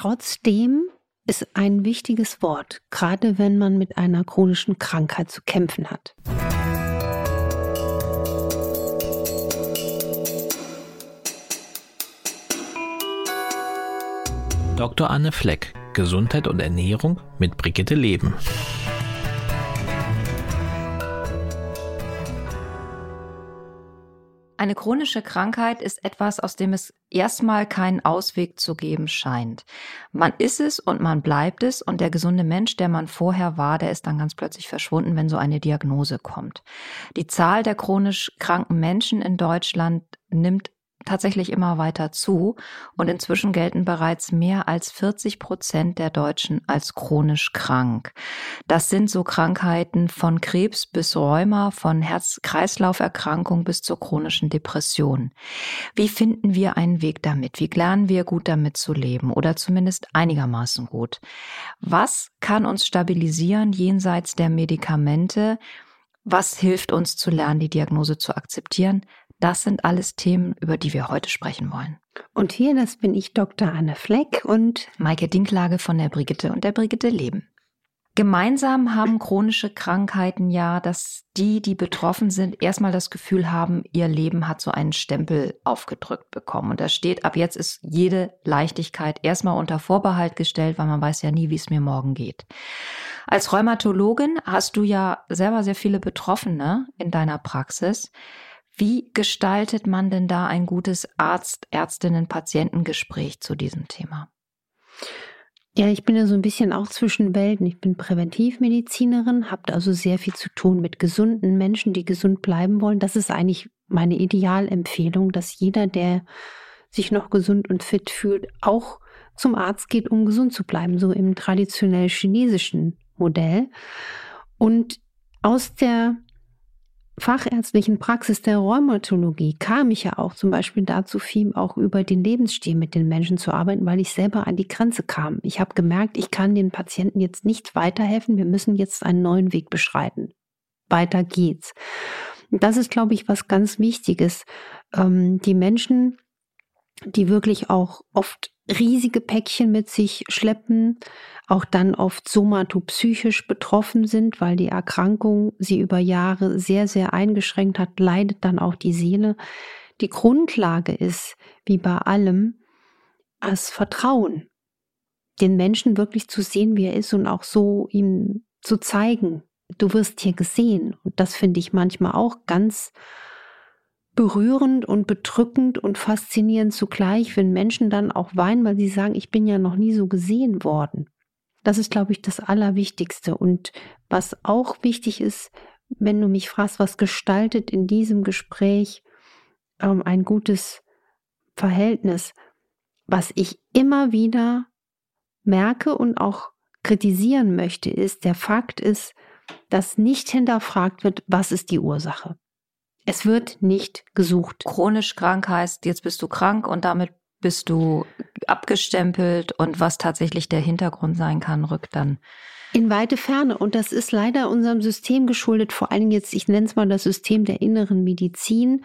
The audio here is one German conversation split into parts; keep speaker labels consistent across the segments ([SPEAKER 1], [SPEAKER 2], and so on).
[SPEAKER 1] Trotzdem ist ein wichtiges Wort, gerade wenn man mit einer chronischen Krankheit zu kämpfen hat.
[SPEAKER 2] Dr. Anne Fleck, Gesundheit und Ernährung mit Brigitte Leben.
[SPEAKER 3] Eine chronische Krankheit ist etwas, aus dem es erstmal keinen Ausweg zu geben scheint. Man ist es und man bleibt es und der gesunde Mensch, der man vorher war, der ist dann ganz plötzlich verschwunden, wenn so eine Diagnose kommt. Die Zahl der chronisch kranken Menschen in Deutschland nimmt tatsächlich immer weiter zu und inzwischen gelten bereits mehr als 40 Prozent der Deutschen als chronisch krank. Das sind so Krankheiten von Krebs bis Rheuma, von Herz-Kreislauf-Erkrankung bis zur chronischen Depression. Wie finden wir einen Weg damit? Wie lernen wir gut damit zu leben oder zumindest einigermaßen gut? Was kann uns stabilisieren jenseits der Medikamente? Was hilft uns zu lernen, die Diagnose zu akzeptieren? Das sind alles Themen, über die wir heute sprechen wollen.
[SPEAKER 1] Und hier, das bin ich Dr. Anne Fleck und
[SPEAKER 3] Maike Dinklage von der Brigitte und der Brigitte Leben. Gemeinsam haben chronische Krankheiten ja, dass die, die betroffen sind, erstmal das Gefühl haben, ihr Leben hat so einen Stempel aufgedrückt bekommen. Und da steht, ab jetzt ist jede Leichtigkeit erstmal unter Vorbehalt gestellt, weil man weiß ja nie, wie es mir morgen geht. Als Rheumatologin hast du ja selber sehr viele Betroffene in deiner Praxis. Wie gestaltet man denn da ein gutes Arzt, Ärztinnen, Patientengespräch zu diesem Thema?
[SPEAKER 1] Ja, ich bin ja so ein bisschen auch zwischen Welten. Ich bin Präventivmedizinerin, habe also sehr viel zu tun mit gesunden Menschen, die gesund bleiben wollen. Das ist eigentlich meine Idealempfehlung, dass jeder, der sich noch gesund und fit fühlt, auch zum Arzt geht, um gesund zu bleiben, so im traditionell chinesischen Modell. Und aus der fachärztlichen Praxis der Rheumatologie kam ich ja auch zum Beispiel dazu, viel auch über den Lebensstil mit den Menschen zu arbeiten, weil ich selber an die Grenze kam. Ich habe gemerkt, ich kann den Patienten jetzt nicht weiterhelfen. Wir müssen jetzt einen neuen Weg beschreiten. Weiter geht's. Das ist, glaube ich, was ganz Wichtiges. Ähm, die Menschen, die wirklich auch oft riesige Päckchen mit sich schleppen, auch dann oft somatopsychisch betroffen sind, weil die Erkrankung sie über Jahre sehr, sehr eingeschränkt hat, leidet dann auch die Seele. Die Grundlage ist, wie bei allem, das Vertrauen, den Menschen wirklich zu sehen, wie er ist und auch so ihm zu zeigen, du wirst hier gesehen. Und das finde ich manchmal auch ganz berührend und bedrückend und faszinierend zugleich, wenn Menschen dann auch weinen, weil sie sagen, ich bin ja noch nie so gesehen worden. Das ist, glaube ich, das Allerwichtigste. Und was auch wichtig ist, wenn du mich fragst, was gestaltet in diesem Gespräch ähm, ein gutes Verhältnis, was ich immer wieder merke und auch kritisieren möchte, ist, der Fakt ist, dass nicht hinterfragt wird, was ist die Ursache. Es wird nicht gesucht.
[SPEAKER 3] Chronisch krank heißt, jetzt bist du krank und damit bist du abgestempelt und was tatsächlich der Hintergrund sein kann, rückt dann
[SPEAKER 1] in weite Ferne. Und das ist leider unserem System geschuldet, vor allem jetzt, ich nenne es mal das System der inneren Medizin.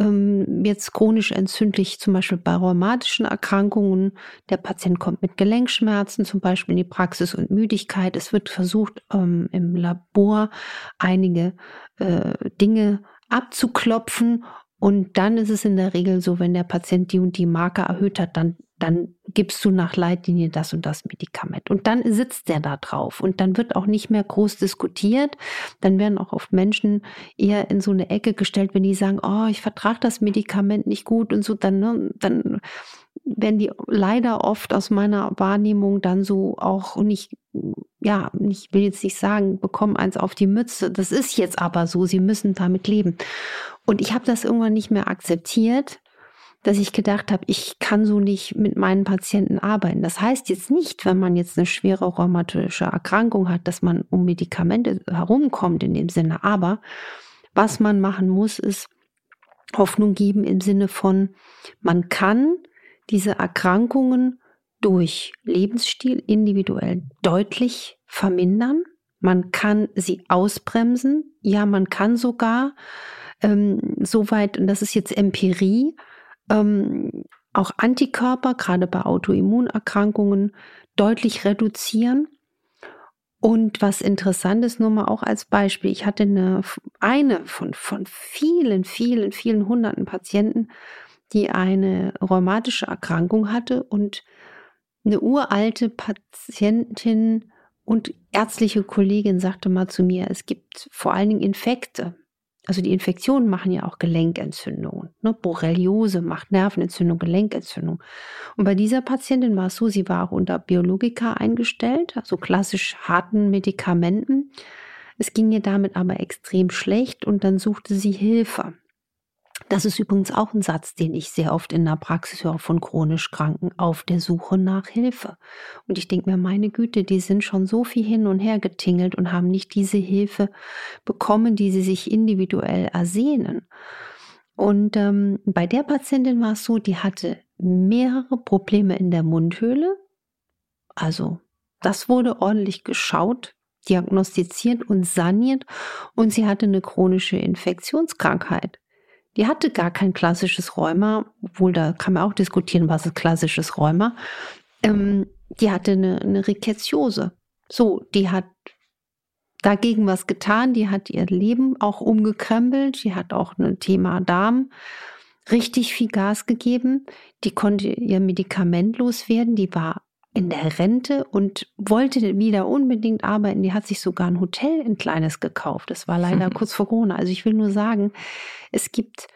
[SPEAKER 1] Ähm, jetzt chronisch entzündlich, zum Beispiel bei rheumatischen Erkrankungen. Der Patient kommt mit Gelenkschmerzen zum Beispiel in die Praxis und Müdigkeit. Es wird versucht, ähm, im Labor einige äh, Dinge abzuklopfen. Und dann ist es in der Regel so, wenn der Patient die und die Marke erhöht hat, dann, dann gibst du nach Leitlinie das und das Medikament. Und dann sitzt der da drauf. Und dann wird auch nicht mehr groß diskutiert. Dann werden auch oft Menschen eher in so eine Ecke gestellt, wenn die sagen, oh, ich vertrage das Medikament nicht gut und so, dann, ne, dann werden die leider oft aus meiner Wahrnehmung dann so auch nicht, ja, ich will jetzt nicht sagen, bekommen eins auf die Mütze. Das ist jetzt aber so, sie müssen damit leben. Und ich habe das irgendwann nicht mehr akzeptiert, dass ich gedacht habe, ich kann so nicht mit meinen Patienten arbeiten. Das heißt jetzt nicht, wenn man jetzt eine schwere rheumatische Erkrankung hat, dass man um Medikamente herumkommt in dem Sinne. Aber was man machen muss, ist Hoffnung geben im Sinne von, man kann diese Erkrankungen durch Lebensstil individuell deutlich vermindern. Man kann sie ausbremsen. Ja, man kann sogar ähm, soweit, und das ist jetzt Empirie, ähm, auch Antikörper, gerade bei Autoimmunerkrankungen, deutlich reduzieren. Und was interessant ist, nur mal auch als Beispiel, ich hatte eine, eine von, von vielen, vielen, vielen hunderten Patienten, die eine rheumatische Erkrankung hatte und eine uralte Patientin und ärztliche Kollegin sagte mal zu mir, es gibt vor allen Dingen Infekte. Also die Infektionen machen ja auch Gelenkentzündungen. Ne? Borreliose macht Nervenentzündung, Gelenkentzündung. Und bei dieser Patientin war es so, sie war auch unter Biologika eingestellt, also klassisch harten Medikamenten. Es ging ihr damit aber extrem schlecht und dann suchte sie Hilfe. Das ist übrigens auch ein Satz, den ich sehr oft in der Praxis höre von chronisch Kranken auf der Suche nach Hilfe. Und ich denke mir, meine Güte, die sind schon so viel hin und her getingelt und haben nicht diese Hilfe bekommen, die sie sich individuell ersehnen. Und ähm, bei der Patientin war es so, die hatte mehrere Probleme in der Mundhöhle. Also das wurde ordentlich geschaut, diagnostiziert und saniert und sie hatte eine chronische Infektionskrankheit. Die hatte gar kein klassisches Rheuma, obwohl da kann man auch diskutieren, was ist klassisches Rheuma. Ähm, die hatte eine, eine Riketiose. So, die hat dagegen was getan, die hat ihr Leben auch umgekrempelt, die hat auch ein Thema Darm richtig viel Gas gegeben, die konnte ihr Medikament loswerden, die war in der Rente und wollte wieder unbedingt arbeiten. Die hat sich sogar ein Hotel in Kleines gekauft. Das war leider kurz vor Corona. Also ich will nur sagen, es gibt,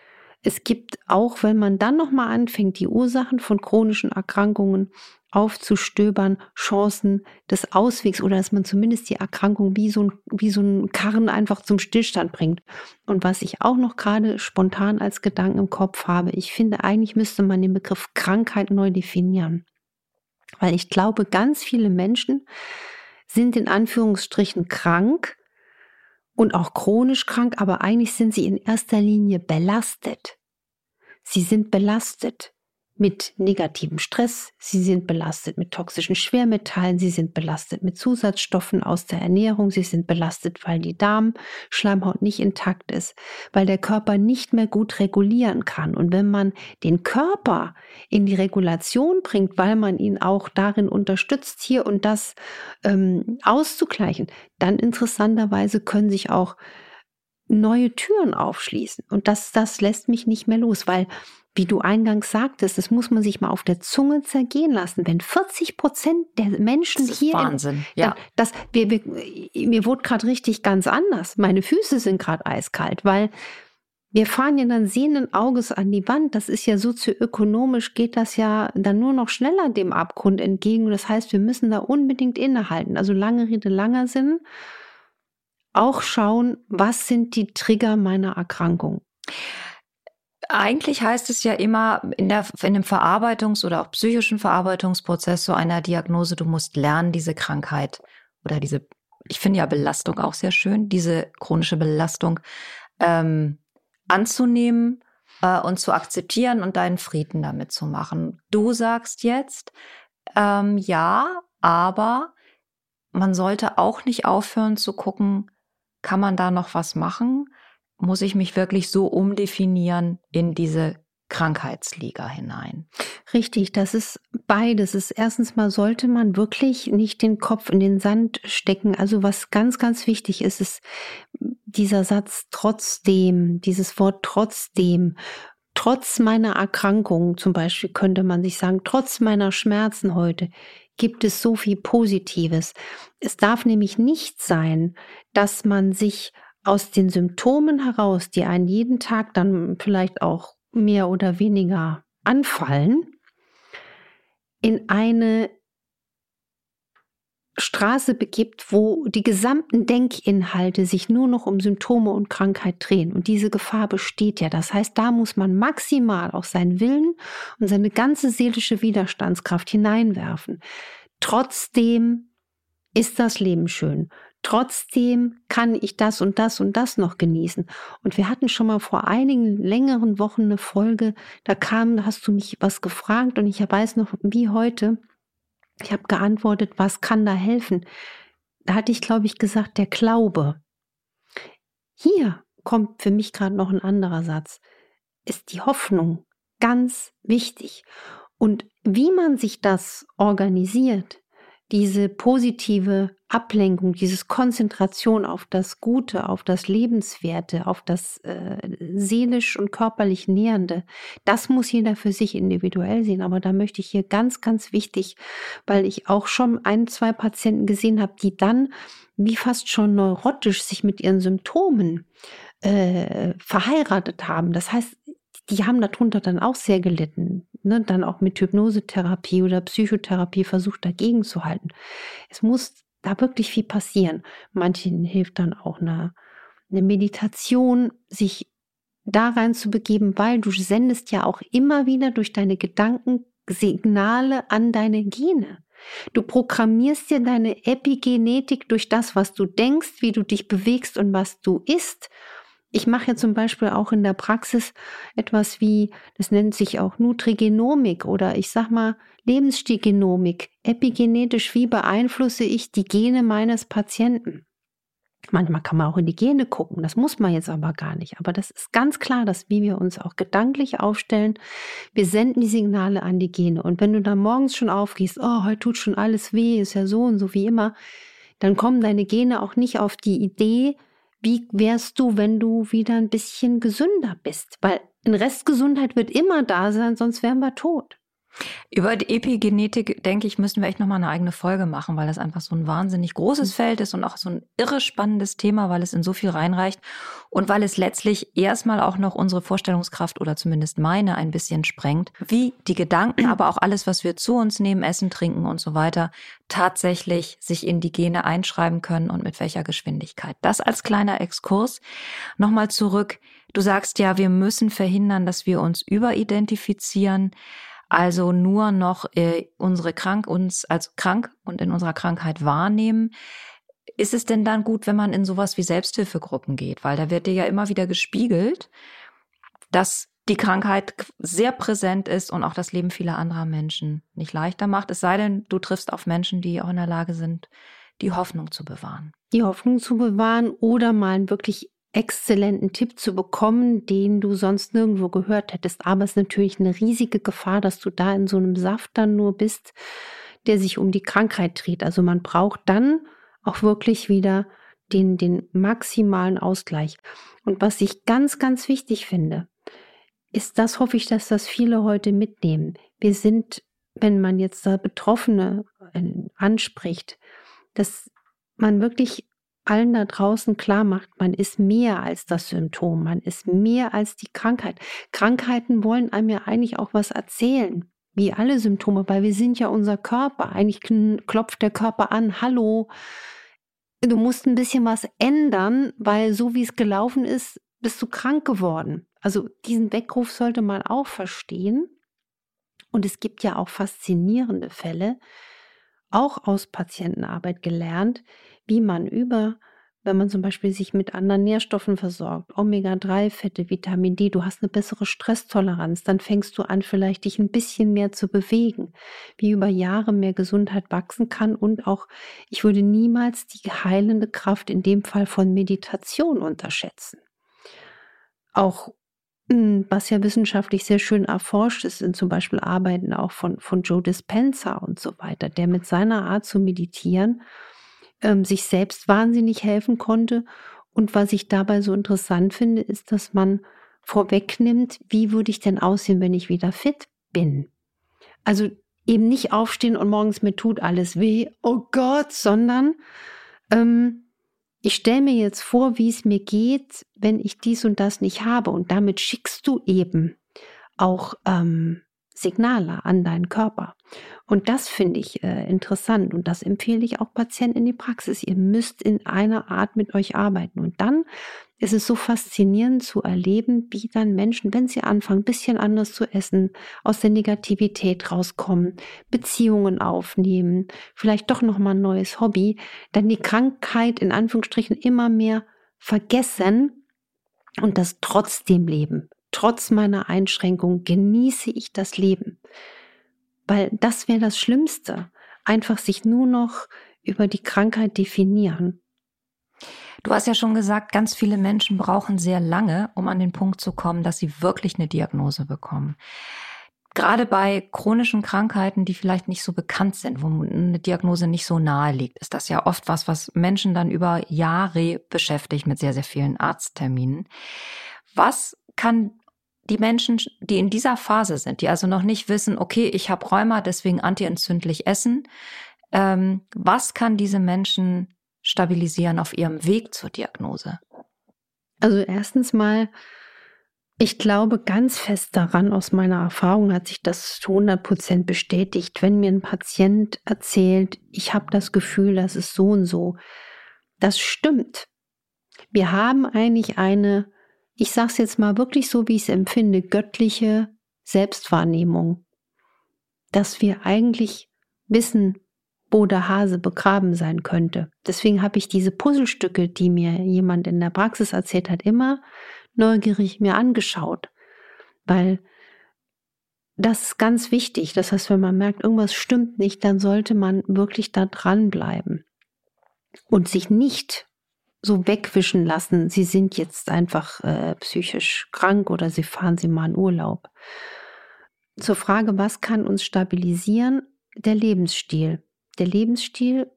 [SPEAKER 1] es gibt auch, wenn man dann nochmal anfängt, die Ursachen von chronischen Erkrankungen aufzustöbern, Chancen des Auswegs oder dass man zumindest die Erkrankung wie so ein, wie so ein Karren einfach zum Stillstand bringt. Und was ich auch noch gerade spontan als Gedanken im Kopf habe, ich finde, eigentlich müsste man den Begriff Krankheit neu definieren. Weil ich glaube, ganz viele Menschen sind in Anführungsstrichen krank und auch chronisch krank, aber eigentlich sind sie in erster Linie belastet. Sie sind belastet mit negativem Stress, sie sind belastet mit toxischen Schwermetallen, sie sind belastet mit Zusatzstoffen aus der Ernährung, sie sind belastet, weil die Darmschleimhaut nicht intakt ist, weil der Körper nicht mehr gut regulieren kann. Und wenn man den Körper in die Regulation bringt, weil man ihn auch darin unterstützt, hier und das ähm, auszugleichen, dann interessanterweise können sich auch neue Türen aufschließen. Und das, das lässt mich nicht mehr los, weil wie du eingangs sagtest, das muss man sich mal auf der Zunge zergehen lassen. Wenn 40 Prozent der Menschen
[SPEAKER 3] das
[SPEAKER 1] hier.
[SPEAKER 3] Wahnsinn, in, ja.
[SPEAKER 1] Das, wir, wir, mir wurde gerade richtig ganz anders. Meine Füße sind gerade eiskalt, weil wir fahren ja dann sehenden Auges an die Wand. Das ist ja sozioökonomisch, geht das ja dann nur noch schneller dem Abgrund entgegen. Das heißt, wir müssen da unbedingt innehalten. Also lange Rede, langer Sinn. Auch schauen, was sind die Trigger meiner Erkrankung.
[SPEAKER 3] Eigentlich heißt es ja immer in, der, in dem Verarbeitungs- oder auch psychischen Verarbeitungsprozess so einer Diagnose, du musst lernen, diese Krankheit oder diese, ich finde ja Belastung auch sehr schön, diese chronische Belastung ähm, anzunehmen äh, und zu akzeptieren und deinen Frieden damit zu machen. Du sagst jetzt, ähm, ja, aber man sollte auch nicht aufhören zu gucken, kann man da noch was machen? Muss ich mich wirklich so umdefinieren in diese Krankheitsliga hinein.
[SPEAKER 1] Richtig, das ist beides. Ist erstens mal sollte man wirklich nicht den Kopf in den Sand stecken. Also was ganz, ganz wichtig ist, ist dieser Satz trotzdem, dieses Wort trotzdem. Trotz meiner Erkrankung zum Beispiel könnte man sich sagen, trotz meiner Schmerzen heute gibt es so viel Positives. Es darf nämlich nicht sein, dass man sich aus den Symptomen heraus, die einen jeden Tag dann vielleicht auch mehr oder weniger anfallen, in eine Straße begibt, wo die gesamten Denkinhalte sich nur noch um Symptome und Krankheit drehen. Und diese Gefahr besteht ja. Das heißt, da muss man maximal auch seinen Willen und seine ganze seelische Widerstandskraft hineinwerfen. Trotzdem ist das Leben schön trotzdem kann ich das und das und das noch genießen. Und wir hatten schon mal vor einigen längeren Wochen eine Folge, da kam, da hast du mich was gefragt und ich weiß noch wie heute, ich habe geantwortet, was kann da helfen? Da hatte ich, glaube ich, gesagt, der Glaube. Hier kommt für mich gerade noch ein anderer Satz, ist die Hoffnung. ganz wichtig. Und wie man sich das organisiert, diese positive Ablenkung, dieses Konzentration auf das Gute, auf das Lebenswerte, auf das äh, seelisch und körperlich Nähernde, das muss jeder für sich individuell sehen. Aber da möchte ich hier ganz, ganz wichtig, weil ich auch schon ein, zwei Patienten gesehen habe, die dann wie fast schon neurotisch sich mit ihren Symptomen äh, verheiratet haben. Das heißt, die haben darunter dann auch sehr gelitten. Ne? Dann auch mit Hypnosetherapie oder Psychotherapie versucht dagegen zu halten. Es muss da wirklich viel passieren. Manchen hilft dann auch eine, eine Meditation, sich da rein zu begeben, weil du sendest ja auch immer wieder durch deine Gedanken Signale an deine Gene. Du programmierst dir deine Epigenetik durch das, was du denkst, wie du dich bewegst und was du isst. Ich mache ja zum Beispiel auch in der Praxis etwas wie, das nennt sich auch Nutrigenomik oder ich sag mal Lebensstilgenomik. Epigenetisch, wie beeinflusse ich die Gene meines Patienten? Manchmal kann man auch in die Gene gucken, das muss man jetzt aber gar nicht. Aber das ist ganz klar, dass wie wir uns auch gedanklich aufstellen, wir senden die Signale an die Gene. Und wenn du da morgens schon aufgehst, oh, heute tut schon alles weh, ist ja so und so wie immer, dann kommen deine Gene auch nicht auf die Idee, wie wärst du, wenn du wieder ein bisschen gesünder bist? Weil ein Restgesundheit wird immer da sein, sonst wären wir tot.
[SPEAKER 3] Über die Epigenetik, denke ich, müssen wir echt nochmal eine eigene Folge machen, weil das einfach so ein wahnsinnig großes mhm. Feld ist und auch so ein irre spannendes Thema, weil es in so viel reinreicht und weil es letztlich erstmal auch noch unsere Vorstellungskraft oder zumindest meine ein bisschen sprengt, wie die Gedanken, aber auch alles, was wir zu uns nehmen, essen, trinken und so weiter, tatsächlich sich in die Gene einschreiben können und mit welcher Geschwindigkeit. Das als kleiner Exkurs. Nochmal zurück. Du sagst ja, wir müssen verhindern, dass wir uns überidentifizieren also nur noch äh, unsere krank uns als krank und in unserer Krankheit wahrnehmen. Ist es denn dann gut, wenn man in sowas wie Selbsthilfegruppen geht? Weil da wird dir ja immer wieder gespiegelt, dass die Krankheit sehr präsent ist und auch das Leben vieler anderer Menschen nicht leichter macht. Es sei denn, du triffst auf Menschen, die auch in der Lage sind, die Hoffnung zu bewahren.
[SPEAKER 1] Die Hoffnung zu bewahren oder mal wirklich exzellenten Tipp zu bekommen, den du sonst nirgendwo gehört hättest. Aber es ist natürlich eine riesige Gefahr, dass du da in so einem Saft dann nur bist, der sich um die Krankheit dreht. Also man braucht dann auch wirklich wieder den, den maximalen Ausgleich. Und was ich ganz, ganz wichtig finde, ist das, hoffe ich, dass das viele heute mitnehmen. Wir sind, wenn man jetzt da Betroffene äh, anspricht, dass man wirklich allen da draußen klar macht, man ist mehr als das Symptom, man ist mehr als die Krankheit. Krankheiten wollen einem ja eigentlich auch was erzählen, wie alle Symptome, weil wir sind ja unser Körper. Eigentlich klopft der Körper an, hallo, du musst ein bisschen was ändern, weil so wie es gelaufen ist, bist du krank geworden. Also diesen Weckruf sollte man auch verstehen. Und es gibt ja auch faszinierende Fälle, auch aus Patientenarbeit gelernt, wie man über, wenn man zum Beispiel sich mit anderen Nährstoffen versorgt, Omega-3-Fette, Vitamin D, du hast eine bessere Stresstoleranz, dann fängst du an, vielleicht dich ein bisschen mehr zu bewegen, wie über Jahre mehr Gesundheit wachsen kann und auch, ich würde niemals die heilende Kraft in dem Fall von Meditation unterschätzen. Auch hm, was ja wissenschaftlich sehr schön erforscht ist, sind zum Beispiel Arbeiten auch von, von Joe Dispenza und so weiter, der mit seiner Art zu meditieren ähm, sich selbst wahnsinnig helfen konnte. Und was ich dabei so interessant finde, ist, dass man vorwegnimmt, wie würde ich denn aussehen, wenn ich wieder fit bin. Also eben nicht aufstehen und morgens mir tut alles weh, oh Gott, sondern ähm, ich stelle mir jetzt vor, wie es mir geht, wenn ich dies und das nicht habe. Und damit schickst du eben auch ähm, Signale an deinen Körper. Und das finde ich äh, interessant und das empfehle ich auch Patienten in die Praxis. Ihr müsst in einer Art mit euch arbeiten. Und dann ist es so faszinierend zu erleben, wie dann Menschen, wenn sie anfangen, ein bisschen anders zu essen, aus der Negativität rauskommen, Beziehungen aufnehmen, vielleicht doch nochmal ein neues Hobby, dann die Krankheit in Anführungsstrichen immer mehr vergessen und das trotzdem leben trotz meiner Einschränkung genieße ich das Leben. Weil das wäre das Schlimmste. Einfach sich nur noch über die Krankheit definieren.
[SPEAKER 3] Du hast ja schon gesagt, ganz viele Menschen brauchen sehr lange, um an den Punkt zu kommen, dass sie wirklich eine Diagnose bekommen. Gerade bei chronischen Krankheiten, die vielleicht nicht so bekannt sind, wo eine Diagnose nicht so nahe liegt, ist das ja oft was, was Menschen dann über Jahre beschäftigt mit sehr, sehr vielen Arztterminen. Was kann die Menschen, die in dieser Phase sind, die also noch nicht wissen, okay, ich habe Rheuma, deswegen antientzündlich essen, ähm, was kann diese Menschen stabilisieren auf ihrem Weg zur Diagnose?
[SPEAKER 1] Also erstens mal ich glaube ganz fest daran, aus meiner Erfahrung hat sich das zu 100 Prozent bestätigt, wenn mir ein Patient erzählt, ich habe das Gefühl, das ist so und so. Das stimmt. Wir haben eigentlich eine, ich sage es jetzt mal wirklich so, wie ich es empfinde, göttliche Selbstwahrnehmung, dass wir eigentlich wissen, wo der Hase begraben sein könnte. Deswegen habe ich diese Puzzlestücke, die mir jemand in der Praxis erzählt hat, immer neugierig mir angeschaut, weil das ist ganz wichtig. Das heißt, wenn man merkt, irgendwas stimmt nicht, dann sollte man wirklich da dranbleiben und sich nicht so wegwischen lassen, sie sind jetzt einfach äh, psychisch krank oder sie fahren sie mal in Urlaub. Zur Frage, was kann uns stabilisieren? Der Lebensstil. Der Lebensstil,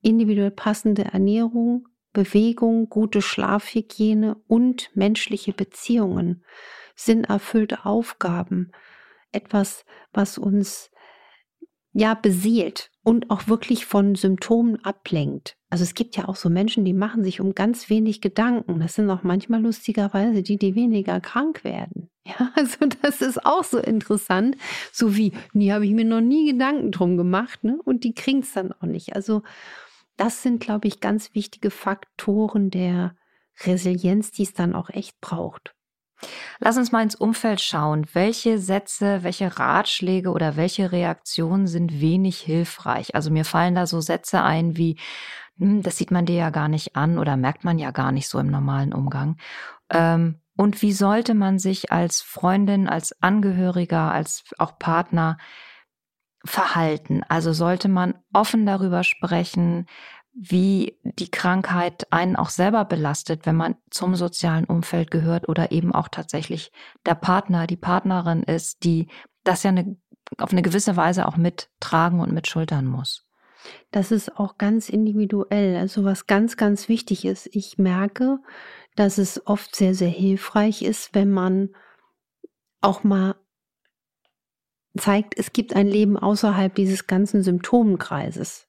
[SPEAKER 1] individuell passende Ernährung, Bewegung, gute Schlafhygiene und menschliche Beziehungen, sinnerfüllte Aufgaben, etwas, was uns ja beseelt und auch wirklich von Symptomen ablenkt. Also es gibt ja auch so Menschen, die machen sich um ganz wenig Gedanken. Das sind auch manchmal lustigerweise die, die weniger krank werden. Ja, also das ist auch so interessant. So wie, nie habe ich mir noch nie Gedanken drum gemacht, ne? Und die kriegen es dann auch nicht. Also das sind, glaube ich, ganz wichtige Faktoren der Resilienz, die es dann auch echt braucht.
[SPEAKER 3] Lass uns mal ins Umfeld schauen. Welche Sätze, welche Ratschläge oder welche Reaktionen sind wenig hilfreich? Also mir fallen da so Sätze ein wie, hm, das sieht man dir ja gar nicht an oder merkt man ja gar nicht so im normalen Umgang. Ähm, und wie sollte man sich als Freundin, als Angehöriger, als auch Partner verhalten? Also sollte man offen darüber sprechen, wie die Krankheit einen auch selber belastet, wenn man zum sozialen Umfeld gehört oder eben auch tatsächlich der Partner, die Partnerin ist, die das ja eine, auf eine gewisse Weise auch mittragen und mitschultern muss.
[SPEAKER 1] Das ist auch ganz individuell. Also was ganz, ganz wichtig ist, ich merke, dass es oft sehr, sehr hilfreich ist, wenn man auch mal zeigt, es gibt ein Leben außerhalb dieses ganzen Symptomenkreises.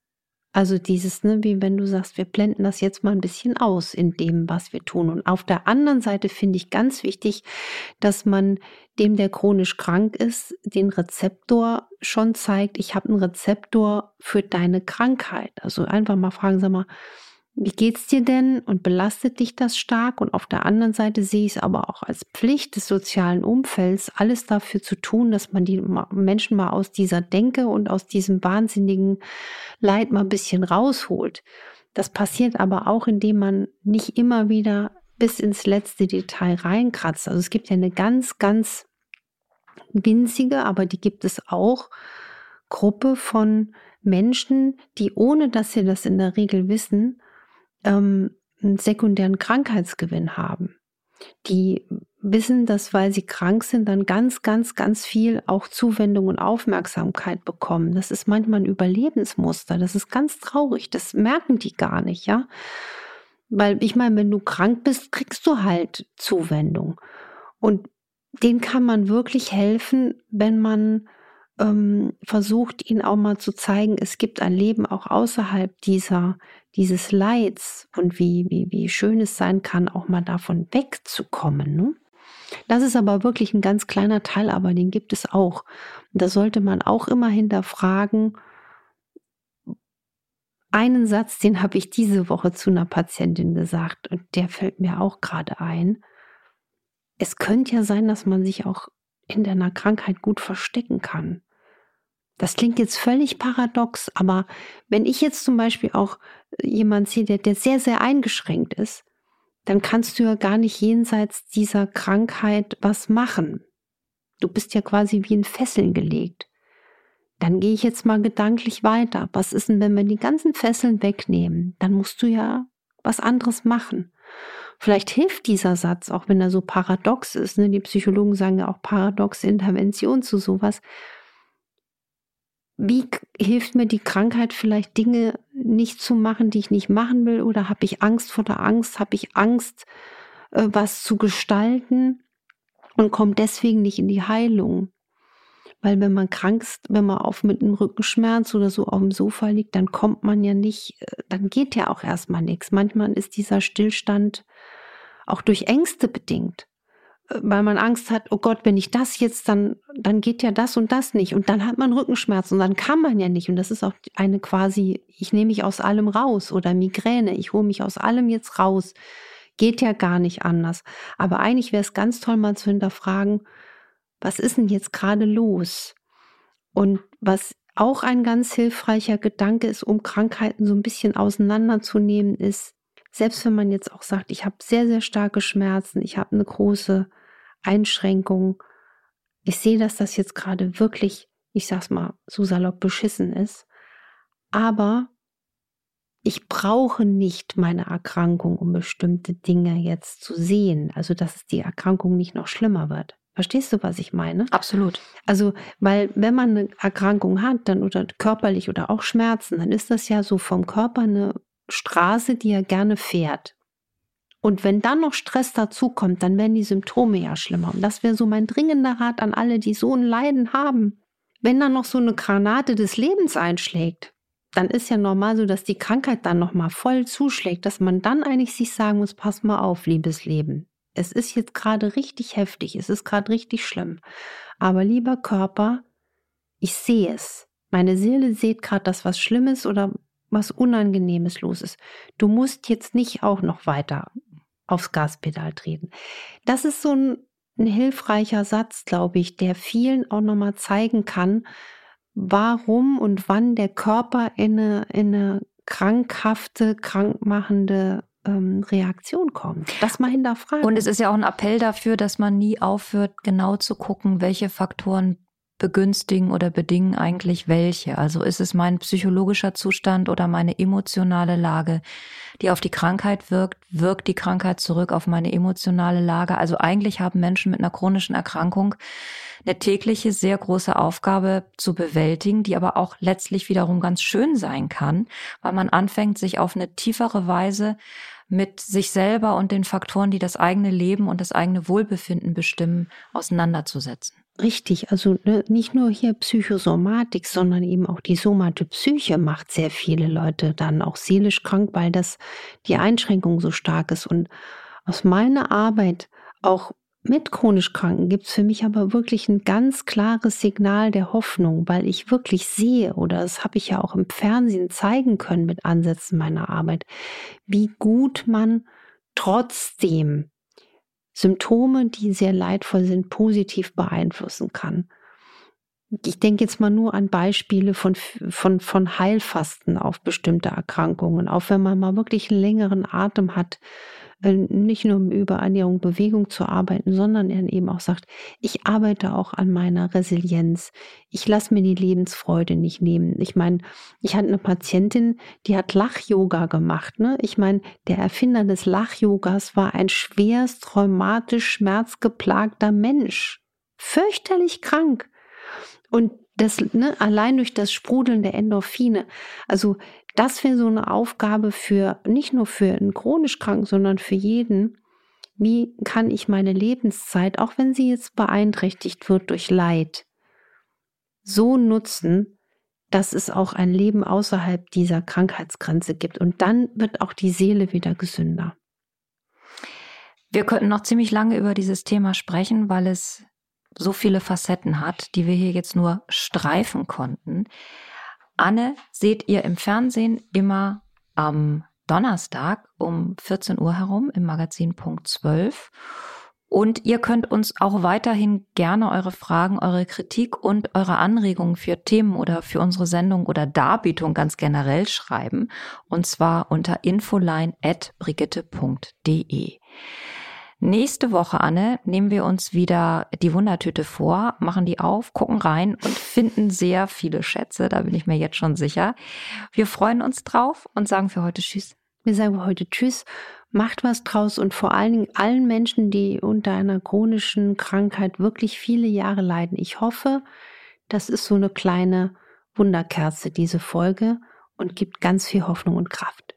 [SPEAKER 1] Also dieses, ne, wie wenn du sagst, wir blenden das jetzt mal ein bisschen aus in dem, was wir tun. Und auf der anderen Seite finde ich ganz wichtig, dass man dem, der chronisch krank ist, den Rezeptor schon zeigt, ich habe einen Rezeptor für deine Krankheit. Also einfach mal fragen, sag mal, wie geht's dir denn und belastet dich das stark? Und auf der anderen Seite sehe ich es aber auch als Pflicht des sozialen Umfelds, alles dafür zu tun, dass man die Menschen mal aus dieser Denke und aus diesem wahnsinnigen Leid mal ein bisschen rausholt. Das passiert aber auch, indem man nicht immer wieder bis ins letzte Detail reinkratzt. Also es gibt ja eine ganz, ganz winzige, aber die gibt es auch, Gruppe von Menschen, die ohne dass sie das in der Regel wissen, ähm, einen sekundären Krankheitsgewinn haben. Die wissen, dass weil sie krank sind, dann ganz, ganz, ganz viel auch Zuwendung und Aufmerksamkeit bekommen. Das ist manchmal ein Überlebensmuster. Das ist ganz traurig. Das merken die gar nicht, ja. Weil ich meine, wenn du krank bist, kriegst du halt Zuwendung. Und denen kann man wirklich helfen, wenn man ähm, versucht, ihnen auch mal zu zeigen, es gibt ein Leben auch außerhalb dieser, dieses Leids und wie, wie, wie schön es sein kann, auch mal davon wegzukommen. Ne? Das ist aber wirklich ein ganz kleiner Teil, aber den gibt es auch. Und da sollte man auch immer hinterfragen, einen Satz, den habe ich diese Woche zu einer Patientin gesagt und der fällt mir auch gerade ein. Es könnte ja sein, dass man sich auch in deiner Krankheit gut verstecken kann. Das klingt jetzt völlig paradox, aber wenn ich jetzt zum Beispiel auch jemand sehe, der, der sehr, sehr eingeschränkt ist, dann kannst du ja gar nicht jenseits dieser Krankheit was machen. Du bist ja quasi wie in Fesseln gelegt. Dann gehe ich jetzt mal gedanklich weiter. Was ist denn, wenn wir die ganzen Fesseln wegnehmen? Dann musst du ja was anderes machen. Vielleicht hilft dieser Satz, auch wenn er so paradox ist. Ne? Die Psychologen sagen ja auch paradoxe Intervention zu sowas. Wie hilft mir die Krankheit vielleicht Dinge nicht zu machen, die ich nicht machen will? Oder habe ich Angst vor der Angst? Habe ich Angst, äh, was zu gestalten und komme deswegen nicht in die Heilung? Weil wenn man krank ist, wenn man auf mit einem Rückenschmerz oder so auf dem Sofa liegt, dann kommt man ja nicht, äh, dann geht ja auch erstmal nichts. Manchmal ist dieser Stillstand auch durch Ängste bedingt. Weil man Angst hat, oh Gott, wenn ich das jetzt, dann, dann geht ja das und das nicht. Und dann hat man Rückenschmerzen und dann kann man ja nicht. Und das ist auch eine quasi, ich nehme mich aus allem raus oder Migräne, ich hole mich aus allem jetzt raus. Geht ja gar nicht anders. Aber eigentlich wäre es ganz toll, mal zu hinterfragen, was ist denn jetzt gerade los? Und was auch ein ganz hilfreicher Gedanke ist, um Krankheiten so ein bisschen auseinanderzunehmen, ist, selbst wenn man jetzt auch sagt, ich habe sehr, sehr starke Schmerzen, ich habe eine große Einschränkung, ich sehe, dass das jetzt gerade wirklich, ich sag's mal, so salopp beschissen ist, aber ich brauche nicht meine Erkrankung, um bestimmte Dinge jetzt zu sehen, also dass die Erkrankung nicht noch schlimmer wird. Verstehst du, was ich meine?
[SPEAKER 3] Absolut.
[SPEAKER 1] Also, weil wenn man eine Erkrankung hat, dann oder körperlich oder auch Schmerzen, dann ist das ja so vom Körper eine Straße, die er gerne fährt. Und wenn dann noch Stress dazukommt, dann werden die Symptome ja schlimmer. Und das wäre so mein dringender Rat an alle, die so ein Leiden haben. Wenn dann noch so eine Granate des Lebens einschlägt, dann ist ja normal so, dass die Krankheit dann noch mal voll zuschlägt, dass man dann eigentlich sich sagen muss, pass mal auf, liebes Leben es ist jetzt gerade richtig heftig, es ist gerade richtig schlimm. Aber lieber Körper, ich sehe es. Meine Seele sieht gerade, dass was Schlimmes oder was Unangenehmes los ist. Du musst jetzt nicht auch noch weiter aufs Gaspedal treten. Das ist so ein, ein hilfreicher Satz, glaube ich, der vielen auch nochmal zeigen kann, warum und wann der Körper in eine, in eine krankhafte, krankmachende ähm, Reaktion kommt. Das mal hinterfragen.
[SPEAKER 3] Und es ist ja auch ein Appell dafür, dass man nie aufhört, genau zu gucken, welche Faktoren begünstigen oder bedingen eigentlich welche. Also ist es mein psychologischer Zustand oder meine emotionale Lage, die auf die Krankheit wirkt, wirkt die Krankheit zurück auf meine emotionale Lage. Also eigentlich haben Menschen mit einer chronischen Erkrankung eine tägliche, sehr große Aufgabe zu bewältigen, die aber auch letztlich wiederum ganz schön sein kann, weil man anfängt, sich auf eine tiefere Weise mit sich selber und den Faktoren, die das eigene Leben und das eigene Wohlbefinden bestimmen, auseinanderzusetzen.
[SPEAKER 1] Richtig, also ne, nicht nur hier Psychosomatik, sondern eben auch die somate Psyche macht sehr viele Leute dann auch seelisch krank, weil das die Einschränkung so stark ist. Und aus meiner Arbeit auch mit chronisch Kranken gibt es für mich aber wirklich ein ganz klares Signal der Hoffnung, weil ich wirklich sehe, oder das habe ich ja auch im Fernsehen zeigen können mit Ansätzen meiner Arbeit, wie gut man trotzdem Symptome, die sehr leidvoll sind, positiv beeinflussen kann. Ich denke jetzt mal nur an Beispiele von, von, von Heilfasten auf bestimmte Erkrankungen, auch wenn man mal wirklich einen längeren Atem hat, nicht nur um über Ernährung, Bewegung zu arbeiten, sondern er eben auch sagt, ich arbeite auch an meiner Resilienz. Ich lasse mir die Lebensfreude nicht nehmen. Ich meine, ich hatte eine Patientin, die hat Lach-Yoga gemacht. Ne? Ich meine, der Erfinder des Lach-Yogas war ein schwerst rheumatisch schmerzgeplagter Mensch. Fürchterlich krank. Und das, ne, allein durch das Sprudeln der Endorphine. Also das wäre so eine Aufgabe für nicht nur für einen chronisch Kranken, sondern für jeden. Wie kann ich meine Lebenszeit, auch wenn sie jetzt beeinträchtigt wird durch Leid, so nutzen, dass es auch ein Leben außerhalb dieser Krankheitsgrenze gibt. Und dann wird auch die Seele wieder gesünder.
[SPEAKER 3] Wir könnten noch ziemlich lange über dieses Thema sprechen, weil es so viele Facetten hat, die wir hier jetzt nur streifen konnten. Anne seht ihr im Fernsehen immer am Donnerstag um 14 Uhr herum im Magazin Punkt 12. Und ihr könnt uns auch weiterhin gerne eure Fragen, eure Kritik und eure Anregungen für Themen oder für unsere Sendung oder Darbietung ganz generell schreiben. Und zwar unter infoline.brigitte.de. Nächste Woche, Anne, nehmen wir uns wieder die Wundertüte vor, machen die auf, gucken rein und finden sehr viele Schätze. Da bin ich mir jetzt schon sicher. Wir freuen uns drauf und sagen für heute Tschüss.
[SPEAKER 1] Wir sagen heute Tschüss, macht was draus und vor allen Dingen allen Menschen, die unter einer chronischen Krankheit wirklich viele Jahre leiden. Ich hoffe, das ist so eine kleine Wunderkerze, diese Folge, und gibt ganz viel Hoffnung und Kraft.